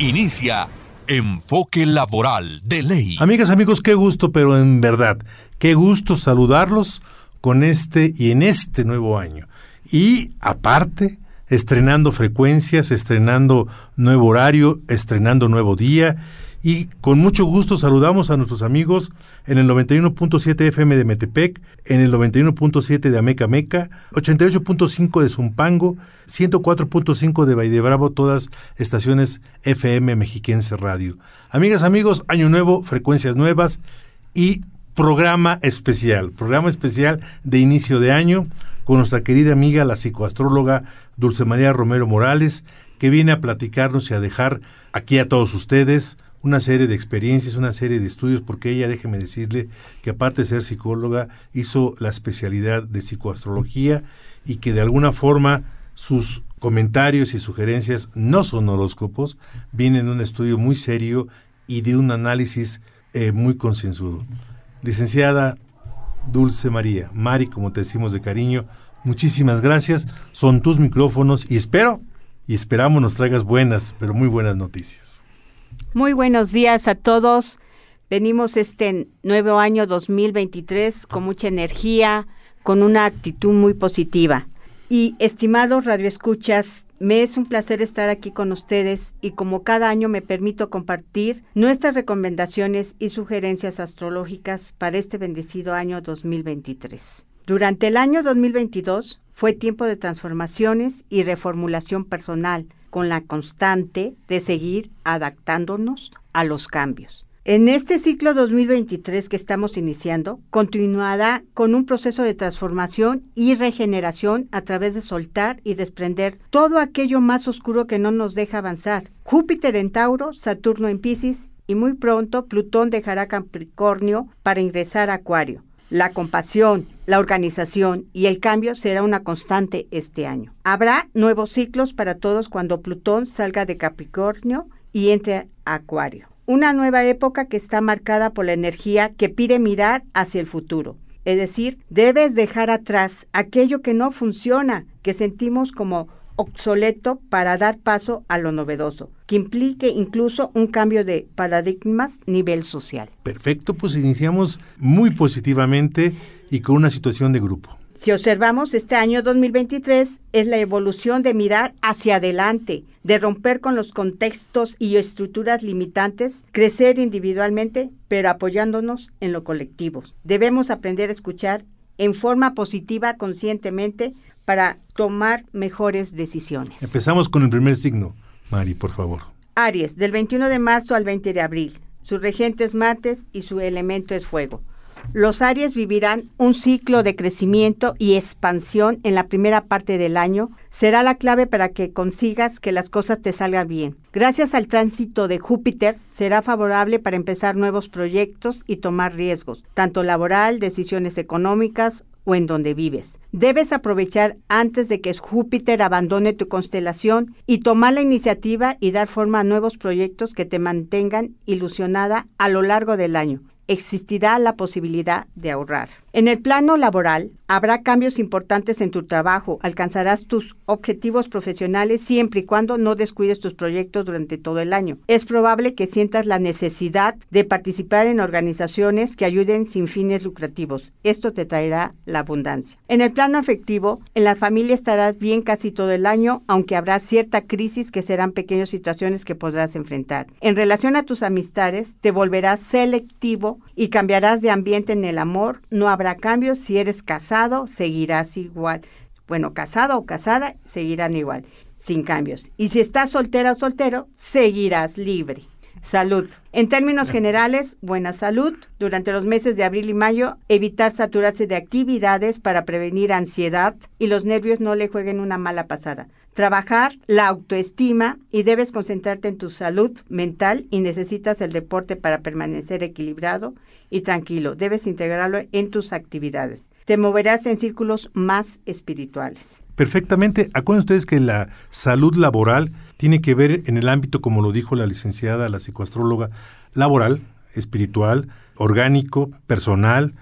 Inicia Enfoque Laboral de Ley. Amigas, amigos, qué gusto, pero en verdad, qué gusto saludarlos con este y en este nuevo año. Y aparte, estrenando frecuencias, estrenando nuevo horario, estrenando nuevo día y con mucho gusto saludamos a nuestros amigos en el 91.7 FM de Metepec, en el 91.7 de Ameca Meca, 88.5 de Zumpango, 104.5 de Valle de Bravo, todas estaciones FM Mexiquense Radio. Amigas, amigos, año nuevo, frecuencias nuevas y programa especial, programa especial de inicio de año con nuestra querida amiga la psicoastróloga Dulce María Romero Morales, que viene a platicarnos y a dejar aquí a todos ustedes una serie de experiencias, una serie de estudios, porque ella, déjeme decirle, que aparte de ser psicóloga, hizo la especialidad de psicoastrología y que de alguna forma sus comentarios y sugerencias no son horóscopos, vienen de un estudio muy serio y de un análisis eh, muy concienzudo. Licenciada Dulce María, Mari, como te decimos de cariño, muchísimas gracias, son tus micrófonos y espero y esperamos nos traigas buenas, pero muy buenas noticias. Muy buenos días a todos. Venimos este nuevo año 2023 con mucha energía, con una actitud muy positiva. Y estimados radioescuchas, me es un placer estar aquí con ustedes y como cada año me permito compartir nuestras recomendaciones y sugerencias astrológicas para este bendecido año 2023. Durante el año 2022 fue tiempo de transformaciones y reformulación personal, con la constante de seguir adaptándonos a los cambios. En este ciclo 2023 que estamos iniciando, continuará con un proceso de transformación y regeneración a través de soltar y desprender todo aquello más oscuro que no nos deja avanzar. Júpiter en Tauro, Saturno en Pisces y muy pronto Plutón dejará Capricornio para ingresar a Acuario. La compasión, la organización y el cambio será una constante este año. Habrá nuevos ciclos para todos cuando Plutón salga de Capricornio y entre a Acuario. Una nueva época que está marcada por la energía que pide mirar hacia el futuro. Es decir, debes dejar atrás aquello que no funciona, que sentimos como obsoleto para dar paso a lo novedoso, que implique incluso un cambio de paradigmas nivel social. Perfecto, pues iniciamos muy positivamente y con una situación de grupo. Si observamos este año 2023 es la evolución de mirar hacia adelante, de romper con los contextos y estructuras limitantes, crecer individualmente, pero apoyándonos en lo colectivo. Debemos aprender a escuchar en forma positiva conscientemente para tomar mejores decisiones. Empezamos con el primer signo. Mari, por favor. Aries, del 21 de marzo al 20 de abril. Su regente es Martes y su elemento es fuego. Los Aries vivirán un ciclo de crecimiento y expansión en la primera parte del año. Será la clave para que consigas que las cosas te salgan bien. Gracias al tránsito de Júpiter, será favorable para empezar nuevos proyectos y tomar riesgos, tanto laboral, decisiones económicas o en donde vives. Debes aprovechar antes de que Júpiter abandone tu constelación y tomar la iniciativa y dar forma a nuevos proyectos que te mantengan ilusionada a lo largo del año existirá la posibilidad de ahorrar. En el plano laboral, habrá cambios importantes en tu trabajo, alcanzarás tus objetivos profesionales siempre y cuando no descuides tus proyectos durante todo el año. Es probable que sientas la necesidad de participar en organizaciones que ayuden sin fines lucrativos. Esto te traerá la abundancia. En el plano afectivo, en la familia estarás bien casi todo el año, aunque habrá cierta crisis que serán pequeñas situaciones que podrás enfrentar. En relación a tus amistades, te volverás selectivo y cambiarás de ambiente en el amor. No habrá cambios. Si eres casado, seguirás igual. Bueno, casado o casada, seguirán igual, sin cambios. Y si estás soltera o soltero, seguirás libre. Salud. En términos generales, buena salud. Durante los meses de abril y mayo, evitar saturarse de actividades para prevenir ansiedad y los nervios no le jueguen una mala pasada. Trabajar la autoestima y debes concentrarte en tu salud mental y necesitas el deporte para permanecer equilibrado y tranquilo. Debes integrarlo en tus actividades. Te moverás en círculos más espirituales. Perfectamente. Acuérdense ustedes que la salud laboral tiene que ver en el ámbito, como lo dijo la licenciada, la psicoastróloga, laboral, espiritual, orgánico, personal,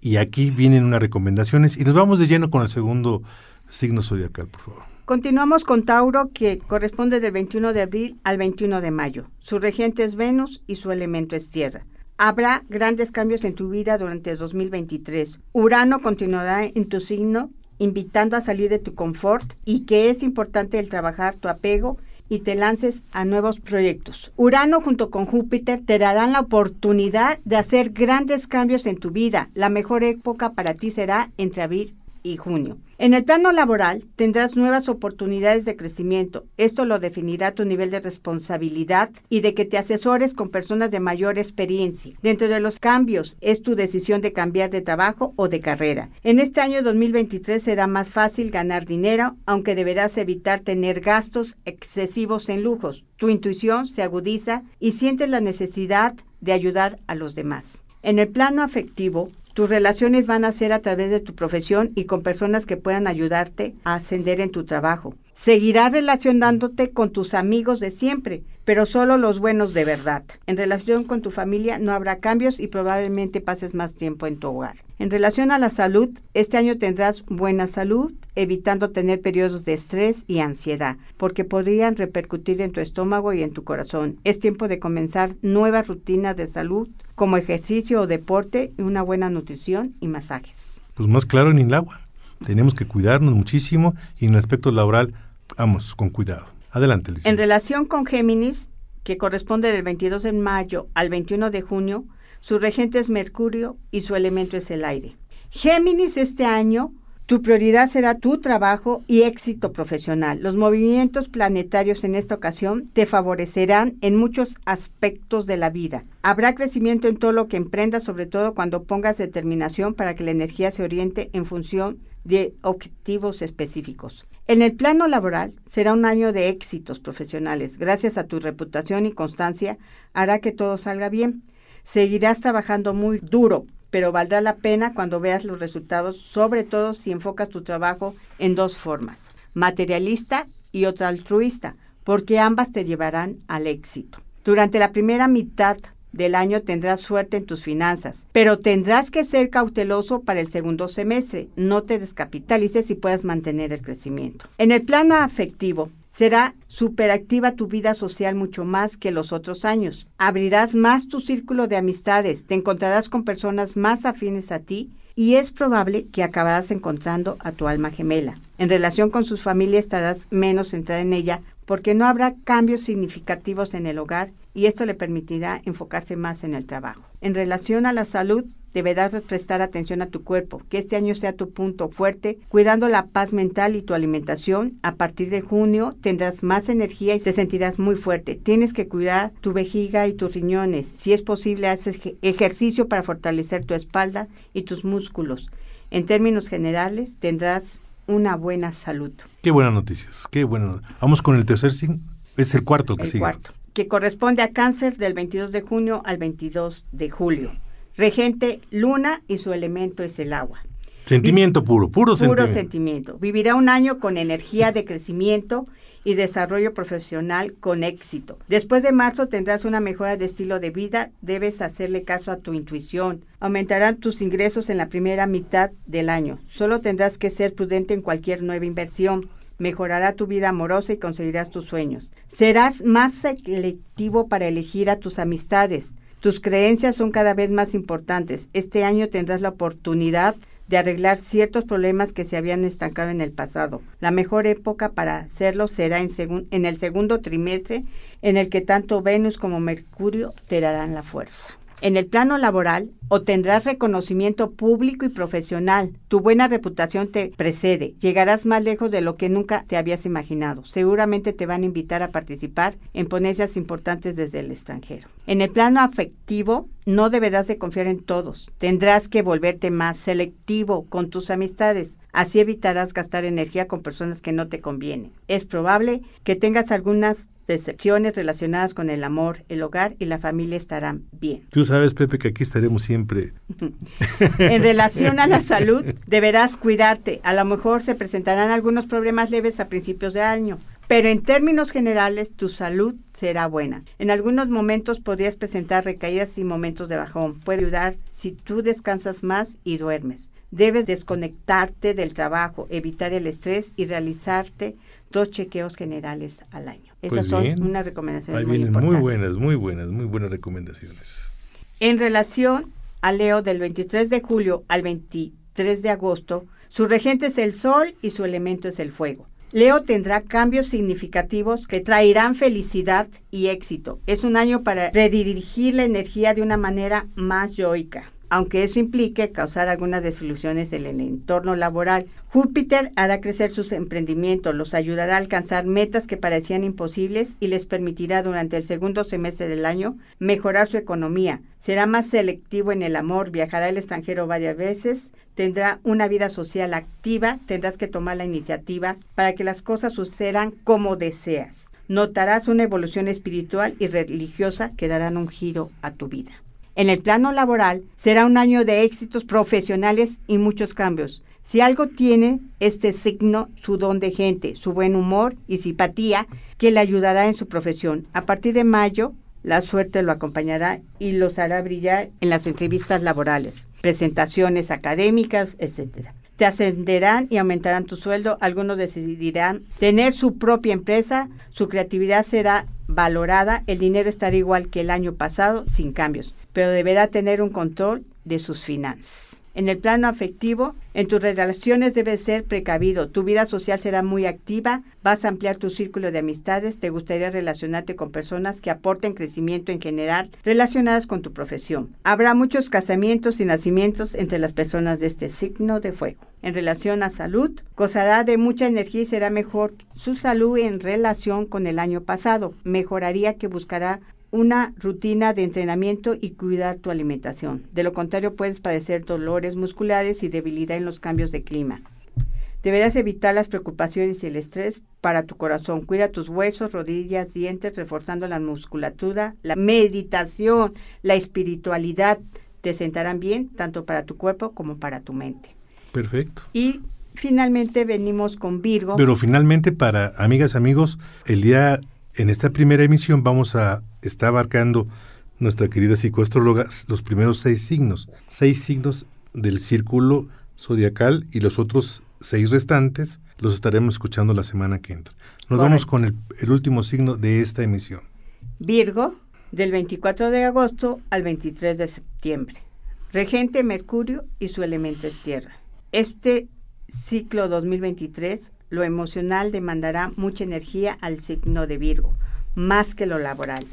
y aquí vienen unas recomendaciones y nos vamos de lleno con el segundo signo zodiacal, por favor. Continuamos con Tauro, que corresponde del 21 de abril al 21 de mayo. Su regente es Venus y su elemento es tierra. Habrá grandes cambios en tu vida durante 2023. Urano continuará en tu signo, invitando a salir de tu confort y que es importante el trabajar tu apego y te lances a nuevos proyectos. Urano junto con Júpiter te darán la oportunidad de hacer grandes cambios en tu vida. La mejor época para ti será entre abril y junio. En el plano laboral tendrás nuevas oportunidades de crecimiento. Esto lo definirá tu nivel de responsabilidad y de que te asesores con personas de mayor experiencia. Dentro de los cambios es tu decisión de cambiar de trabajo o de carrera. En este año 2023 será más fácil ganar dinero, aunque deberás evitar tener gastos excesivos en lujos. Tu intuición se agudiza y sientes la necesidad de ayudar a los demás. En el plano afectivo, tus relaciones van a ser a través de tu profesión y con personas que puedan ayudarte a ascender en tu trabajo. Seguirás relacionándote con tus amigos de siempre, pero solo los buenos de verdad. En relación con tu familia no habrá cambios y probablemente pases más tiempo en tu hogar. En relación a la salud, este año tendrás buena salud, evitando tener periodos de estrés y ansiedad, porque podrían repercutir en tu estómago y en tu corazón. Es tiempo de comenzar nuevas rutinas de salud como ejercicio o deporte, una buena nutrición y masajes. Pues más claro en el agua. Tenemos que cuidarnos muchísimo y en el aspecto laboral, vamos, con cuidado. Adelante, Liz. En relación con Géminis, que corresponde del 22 de mayo al 21 de junio, su regente es Mercurio y su elemento es el aire. Géminis este año tu prioridad será tu trabajo y éxito profesional. Los movimientos planetarios en esta ocasión te favorecerán en muchos aspectos de la vida. Habrá crecimiento en todo lo que emprendas, sobre todo cuando pongas determinación para que la energía se oriente en función de objetivos específicos. En el plano laboral será un año de éxitos profesionales. Gracias a tu reputación y constancia hará que todo salga bien. Seguirás trabajando muy duro pero valdrá la pena cuando veas los resultados, sobre todo si enfocas tu trabajo en dos formas, materialista y otra altruista, porque ambas te llevarán al éxito. Durante la primera mitad del año tendrás suerte en tus finanzas, pero tendrás que ser cauteloso para el segundo semestre. No te descapitalices y puedas mantener el crecimiento. En el plano afectivo, Será superactiva tu vida social mucho más que los otros años. Abrirás más tu círculo de amistades, te encontrarás con personas más afines a ti y es probable que acabarás encontrando a tu alma gemela. En relación con sus familias estarás menos centrada en ella porque no habrá cambios significativos en el hogar y esto le permitirá enfocarse más en el trabajo. En relación a la salud, deberás prestar atención a tu cuerpo, que este año sea tu punto fuerte, cuidando la paz mental y tu alimentación. A partir de junio tendrás más energía y te sentirás muy fuerte. Tienes que cuidar tu vejiga y tus riñones. Si es posible, haces ejercicio para fortalecer tu espalda y tus músculos. En términos generales, tendrás una buena salud. Qué buenas noticias, qué bueno. Vamos con el tercer signo. Es el cuarto que el sigue. cuarto, que corresponde a cáncer del 22 de junio al 22 de julio. Regente Luna y su elemento es el agua. Sentimiento puro, puro, Puro sentimiento. sentimiento. Vivirá un año con energía de crecimiento y desarrollo profesional con éxito. Después de marzo tendrás una mejora de estilo de vida, debes hacerle caso a tu intuición. Aumentarán tus ingresos en la primera mitad del año. Solo tendrás que ser prudente en cualquier nueva inversión. Mejorará tu vida amorosa y conseguirás tus sueños. Serás más selectivo para elegir a tus amistades. Tus creencias son cada vez más importantes. Este año tendrás la oportunidad de arreglar ciertos problemas que se habían estancado en el pasado. La mejor época para hacerlo será en, en el segundo trimestre, en el que tanto Venus como Mercurio te darán la fuerza. En el plano laboral, obtendrás reconocimiento público y profesional. Tu buena reputación te precede. Llegarás más lejos de lo que nunca te habías imaginado. Seguramente te van a invitar a participar en ponencias importantes desde el extranjero. En el plano afectivo, no deberás de confiar en todos. Tendrás que volverte más selectivo con tus amistades. Así evitarás gastar energía con personas que no te convienen. Es probable que tengas algunas decepciones relacionadas con el amor, el hogar y la familia estarán bien. Tú sabes, Pepe, que aquí estaremos siempre. en relación a la salud, deberás cuidarte. A lo mejor se presentarán algunos problemas leves a principios de año, pero en términos generales tu salud será buena. En algunos momentos podrías presentar recaídas y momentos de bajón. Puede ayudar si tú descansas más y duermes. Debes desconectarte del trabajo, evitar el estrés y realizarte dos chequeos generales al año. Esas Pues son unas recomendaciones Ahí muy vienen muy buenas, muy buenas, muy buenas recomendaciones. En relación a Leo del 23 de julio al 23 de agosto, su regente es el sol y su elemento es el fuego. Leo tendrá cambios significativos que traerán felicidad y éxito. Es un año para redirigir la energía de una manera más yoica, aunque eso implique causar algunas desilusiones en el entorno laboral. Júpiter hará crecer sus emprendimientos, los ayudará a alcanzar metas que parecían imposibles y les permitirá durante el segundo semestre del año mejorar su economía. Será más selectivo en el amor, viajará al extranjero varias veces, tendrá una vida social activa, tendrás que tomar la iniciativa para que las cosas sucedan como deseas. Notarás una evolución espiritual y religiosa que darán un giro a tu vida. En el plano laboral será un año de éxitos profesionales y muchos cambios. Si algo tiene este signo, su don de gente, su buen humor y simpatía, que le ayudará en su profesión. A partir de mayo, la suerte lo acompañará y los hará brillar en las entrevistas laborales, presentaciones académicas, etc. Te ascenderán y aumentarán tu sueldo. Algunos decidirán tener su propia empresa. Su creatividad será valorada. El dinero estará igual que el año pasado, sin cambios, pero deberá tener un control de sus finanzas. En el plano afectivo, en tus relaciones debes ser precavido. Tu vida social será muy activa, vas a ampliar tu círculo de amistades, te gustaría relacionarte con personas que aporten crecimiento en general relacionadas con tu profesión. Habrá muchos casamientos y nacimientos entre las personas de este signo de fuego. En relación a salud, gozará de mucha energía y será mejor su salud en relación con el año pasado. Mejoraría que buscará una rutina de entrenamiento y cuidar tu alimentación. De lo contrario, puedes padecer dolores musculares y debilidad en los cambios de clima. Deberás evitar las preocupaciones y el estrés para tu corazón. Cuida tus huesos, rodillas, dientes, reforzando la musculatura, la meditación, la espiritualidad. Te sentarán bien tanto para tu cuerpo como para tu mente. Perfecto. Y finalmente venimos con Virgo. Pero finalmente, para amigas, amigos, el día, en esta primera emisión vamos a estar abarcando nuestra querida psicoastróloga los primeros seis signos, seis signos del círculo zodiacal y los otros seis restantes los estaremos escuchando la semana que entra. Nos vamos con el, el último signo de esta emisión. Virgo, del 24 de agosto al 23 de septiembre. Regente Mercurio y su elemento es tierra. Este ciclo 2023, lo emocional demandará mucha energía al signo de Virgo, más que lo laboral.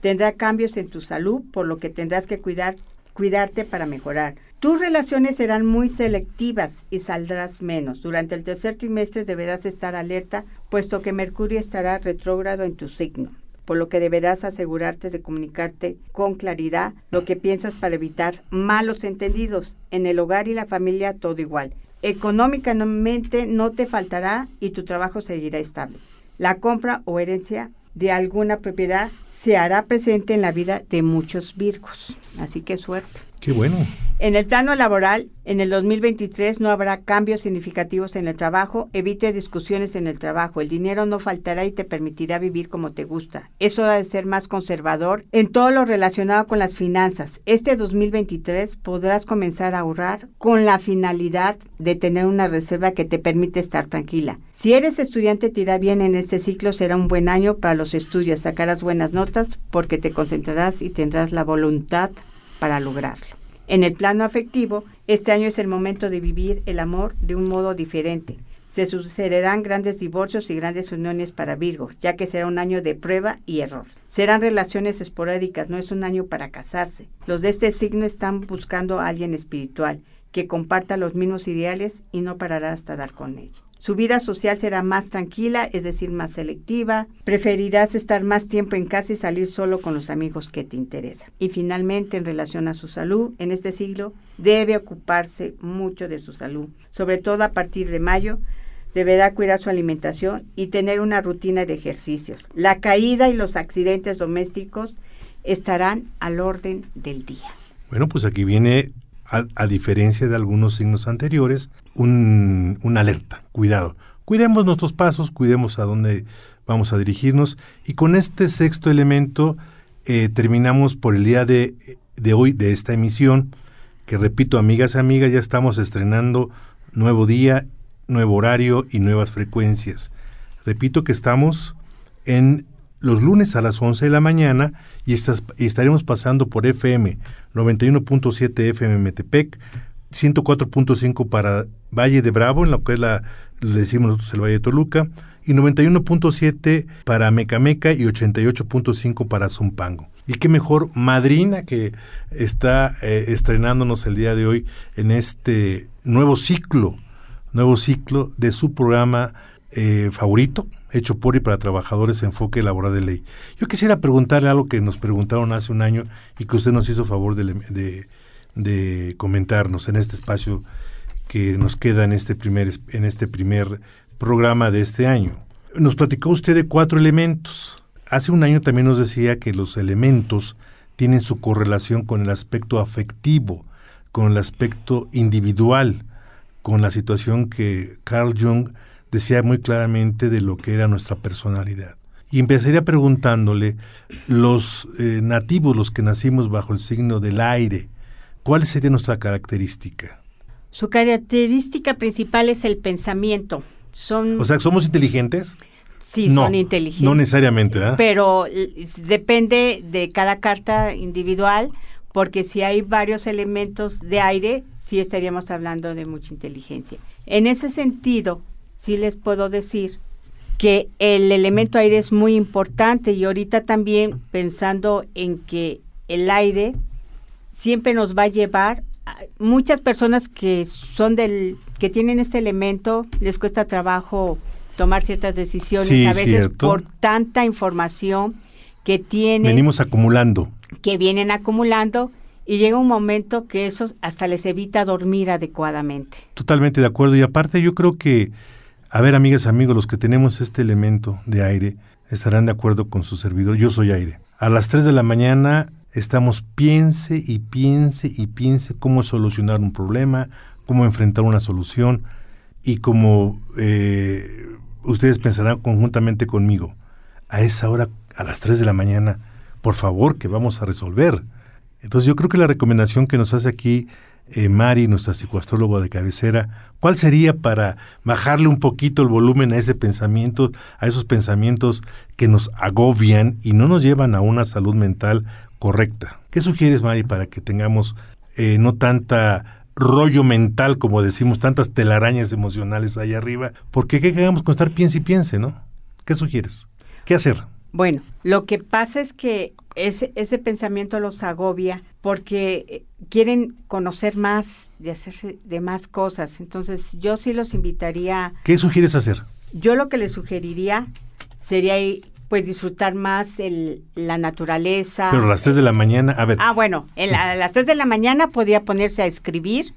Tendrá cambios en tu salud, por lo que tendrás que cuidar, cuidarte para mejorar. Tus relaciones serán muy selectivas y saldrás menos. Durante el tercer trimestre deberás estar alerta, puesto que Mercurio estará retrógrado en tu signo por lo que deberás asegurarte de comunicarte con claridad lo que piensas para evitar malos entendidos. En el hogar y la familia todo igual. Económicamente no te faltará y tu trabajo seguirá estable. La compra o herencia de alguna propiedad se hará presente en la vida de muchos virgos. Así que suerte. Qué bueno. En el plano laboral, en el 2023 no habrá cambios significativos en el trabajo. Evite discusiones en el trabajo. El dinero no faltará y te permitirá vivir como te gusta. Es hora de ser más conservador en todo lo relacionado con las finanzas. Este 2023 podrás comenzar a ahorrar con la finalidad de tener una reserva que te permite estar tranquila. Si eres estudiante te irá bien en este ciclo, será un buen año para los estudios. Sacarás buenas notas porque te concentrarás y tendrás la voluntad para lograrlo. En el plano afectivo, este año es el momento de vivir el amor de un modo diferente. Se sucederán grandes divorcios y grandes uniones para Virgo, ya que será un año de prueba y error. Serán relaciones esporádicas, no es un año para casarse. Los de este signo están buscando a alguien espiritual, que comparta los mismos ideales y no parará hasta dar con ello. Su vida social será más tranquila, es decir, más selectiva. Preferirás estar más tiempo en casa y salir solo con los amigos que te interesan. Y finalmente, en relación a su salud, en este siglo debe ocuparse mucho de su salud, sobre todo a partir de mayo. Deberá cuidar su alimentación y tener una rutina de ejercicios. La caída y los accidentes domésticos estarán al orden del día. Bueno, pues aquí viene a, diferencia de algunos signos anteriores, un, una alerta, cuidado. Cuidemos nuestros pasos, cuidemos a dónde vamos a dirigirnos y con este sexto elemento eh, terminamos por el día de, de hoy de esta emisión, que repito, amigas y amigas, ya estamos estrenando nuevo día, nuevo horario y nuevas frecuencias. Repito que estamos en los lunes a las 11 de la mañana y, estaremos pasando por FM 91.7 FM Metepec, 104.5 para Valle de Bravo, en lo que es la, decimos nosotros el Valle de Toluca, y 91.7 para Mecameca y 88.5 para Zumpango. Y qué mejor madrina que está eh, estrenándonos el día de hoy en este nuevo ciclo, nuevo ciclo de su programa eh, favorito, hecho por y para trabajadores enfoque laboral de ley. Yo quisiera preguntarle algo que nos preguntaron hace un año y que usted nos hizo favor de, de, comentarnos en este espacio que nos queda en este primer en este primer programa de este año. Nos platicó usted de cuatro elementos. Hace un año también nos decía que los elementos tienen su correlación con el aspecto afectivo, con el aspecto individual, con la situación que Carl Jung decía muy claramente de lo que era nuestra personalidad. Y empezaría preguntándole, los eh, nativos, los que nacimos bajo el signo del aire, ¿cuál sería nuestra característica? Su característica principal es el pensamiento. Son, o sea, ¿somos inteligentes? Sí, son inteligentes. No necesariamente, ¿verdad? Pero depende de cada carta individual, porque si hay varios elementos de aire, sí estaríamos hablando de mucha inteligencia. En ese sentido, sí les puedo decir que el elemento aire es muy importante y ahorita también pensando en que el aire siempre nos va a llevar muchas personas que son del que tienen este elemento les cuesta trabajo tomar ciertas decisiones a veces por tanta información que tienen venimos acumulando. que vienen acumulando y llega un momento que eso hasta les evita dormir adecuadamente. Totalmente de acuerdo. Y aparte yo creo que a ver, amigas, amigos, los que tenemos este elemento de aire estarán de acuerdo con su servidor. Yo soy aire. A las 3 de la mañana estamos piense y piense y piense cómo solucionar un problema, cómo enfrentar una solución y como eh, ustedes pensarán conjuntamente conmigo, a esa hora, a las 3 de la mañana, por favor, que vamos a resolver. Entonces yo creo que la recomendación que nos hace aquí eh, Mari, nuestra psicoastróloga de cabecera, ¿cuál sería para bajarle un poquito el volumen a ese pensamiento, a esos pensamientos que nos agobian y no nos llevan a una salud mental correcta? ¿Qué sugieres, Mari, para que tengamos eh, no tanta rollo mental, como decimos, tantas telarañas emocionales ahí arriba? Porque qué quedamos con estar piense y piense, ¿no? ¿Qué sugieres? ¿Qué hacer? Bueno, lo que pasa es que ese, ese pensamiento los agobia porque eh, quieren conocer más, de hacerse de más cosas. Entonces, yo sí los invitaría. ¿Qué sugieres hacer? Yo lo que les sugeriría sería pues disfrutar más el, la naturaleza. Pero a las 3 de la mañana, a ver. Ah, bueno, a las 3 de la mañana podría ponerse a escribir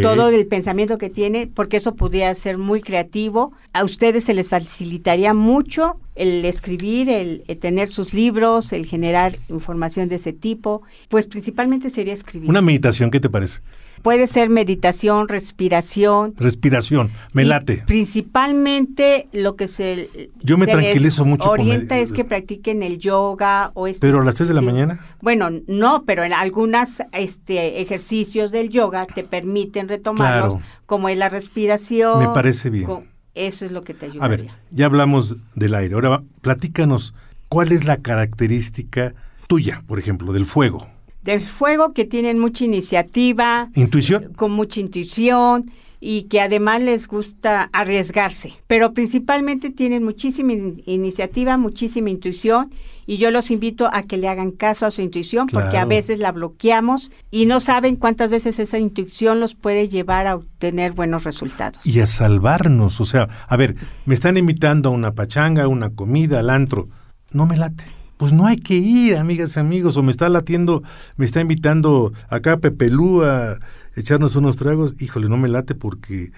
todo el pensamiento que tiene, porque eso podría ser muy creativo. A ustedes se les facilitaría mucho el escribir, el, tener sus libros, el generar información de ese tipo. Pues principalmente sería escribir. Una meditación, ¿qué te parece? Puede ser meditación, respiración. Respiración, me late. Principalmente lo que se Yo me tranquilizo mucho orienta es que practiquen el yoga o este, Pero a las 3 de la mañana? Bueno, no, pero en algunos este ejercicios del yoga te permiten retomarlos como es la respiración. Me parece bien. Eso es lo que te ayudaría. A ver, ya hablamos del aire. Ahora platícanos cuál es la característica tuya, por ejemplo, del fuego del fuego que tienen mucha iniciativa. Intuición. Con mucha intuición, y que además les gusta arriesgarse, pero principalmente tienen muchísima iniciativa, muchísima intuición y yo los invito a que le hagan caso a su intuición porque a veces la bloqueamos y no saben cuántas veces esa intuición los puede llevar a obtener buenos resultados. Y a salvarnos, o sea, a ver, me están invitando a una pachanga, a una comida, al antro, no me late pues no hay que ir, amigas y amigos, o me está latiendo, me está invitando acá Pepelú a echarnos unos tragos, híjole, no me late porque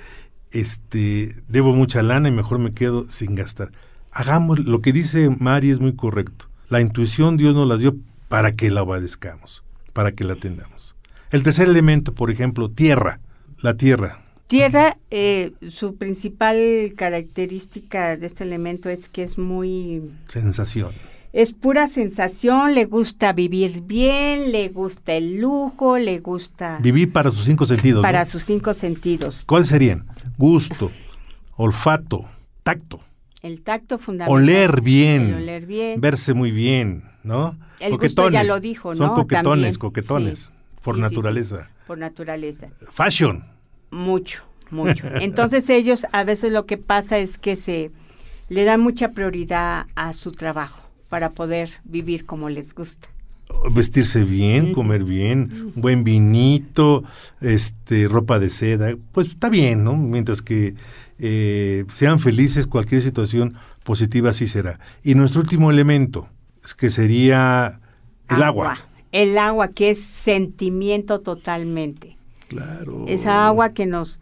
este debo mucha lana y mejor me quedo sin gastar. Hagamos lo que dice Mari es muy correcto. La intuición Dios nos la dio para que la obedezcamos, para que la atendamos. El tercer elemento, por ejemplo, tierra, la tierra. Tierra, eh, su principal característica de este elemento es que es muy... Sensación es pura sensación, le gusta vivir bien, le gusta el lujo, le gusta... Vivir para sus cinco sentidos. Para sus cinco sentidos. ¿Cuáles serían? Gusto, olfato, tacto. El tacto fundamental. Oler bien. oler bien. Verse muy bien, ¿no? El coquetones. ya lo dijo, ¿no? Son coquetones, coquetones, por naturaleza. por naturaleza. Fashion. Mucho, mucho. Entonces ellos a veces lo que pasa es que se le dan mucha prioridad a su trabajo para poder vivir como les gusta. Vestirse bien, comer bien, buen vinito, este, ropa de seda, pues está bien, ¿no? Mientras que eh, sean felices, cualquier situación positiva así será. Y nuestro último elemento, es que sería el agua. El agua, que es sentimiento totalmente. Claro. Esa agua que nos,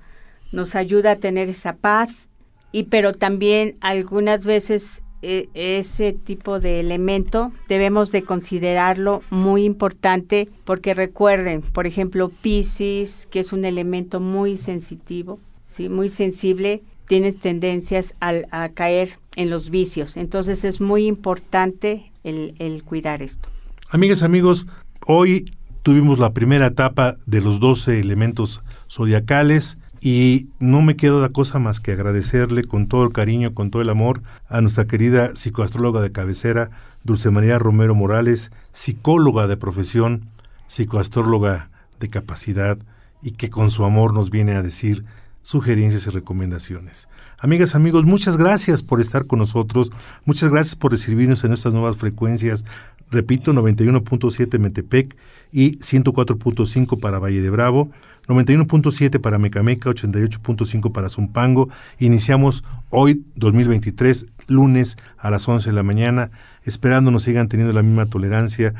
nos ayuda a tener esa paz, y pero también algunas veces e, ese tipo de elemento debemos de considerarlo muy importante porque recuerden, por ejemplo, Pisces, que es un elemento muy sensitivo, sí, muy sensible, tienes tendencias a, caer en los vicios. Entonces es muy importante el, el cuidar esto. Amigas, amigos, hoy tuvimos la primera etapa de los 12 elementos zodiacales. Y no me queda otra cosa más que agradecerle con todo el cariño, con todo el amor a nuestra querida psicoastróloga de cabecera, Dulce María Romero Morales, psicóloga de profesión, psicoastróloga de capacidad y que con su amor nos viene a decir sugerencias y recomendaciones. Amigas, amigos, muchas gracias por estar con nosotros, muchas gracias por recibirnos en estas nuevas frecuencias, repito, 91.7 Metepec y 104.5 para Valle de Bravo. 91.7 para Mecameca, 88.5 para Zumpango. Iniciamos hoy, 2023, lunes a las 11 de la mañana, esperando nos sigan teniendo la misma tolerancia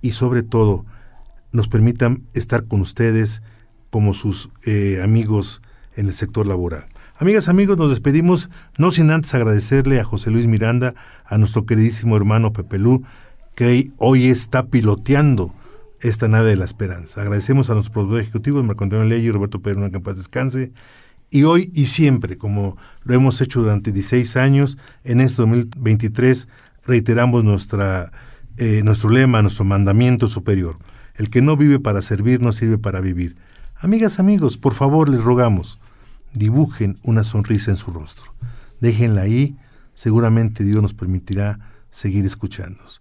y sobre todo nos permitan estar con ustedes como sus eh, amigos en el sector laboral. Amigas, amigos, nos despedimos, no sin antes agradecerle a José Luis Miranda, a nuestro queridísimo hermano Pepelú, que hoy está piloteando esta nave de la esperanza. Agradecemos a nuestros productores ejecutivos, Marco Antonio Ley y Roberto Pedro, que en paz descanse. Y hoy y siempre, como lo hemos hecho durante 16 años, en este 2023 reiteramos nuestra, eh, nuestro lema, nuestro mandamiento superior. El que no vive para servir no sirve para vivir. Amigas, amigos, por favor les rogamos, dibujen una sonrisa en su rostro. Déjenla ahí, seguramente Dios nos permitirá seguir escuchándonos.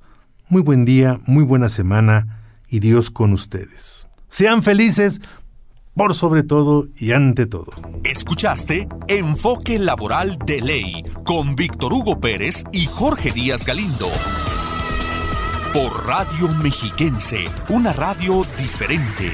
Muy buen día, muy buena semana y Dios con ustedes. Sean felices por sobre todo y ante todo. Escuchaste Enfoque Laboral de Ley con Víctor Hugo Pérez y Jorge Díaz Galindo. Por Radio Mexiquense, una radio diferente.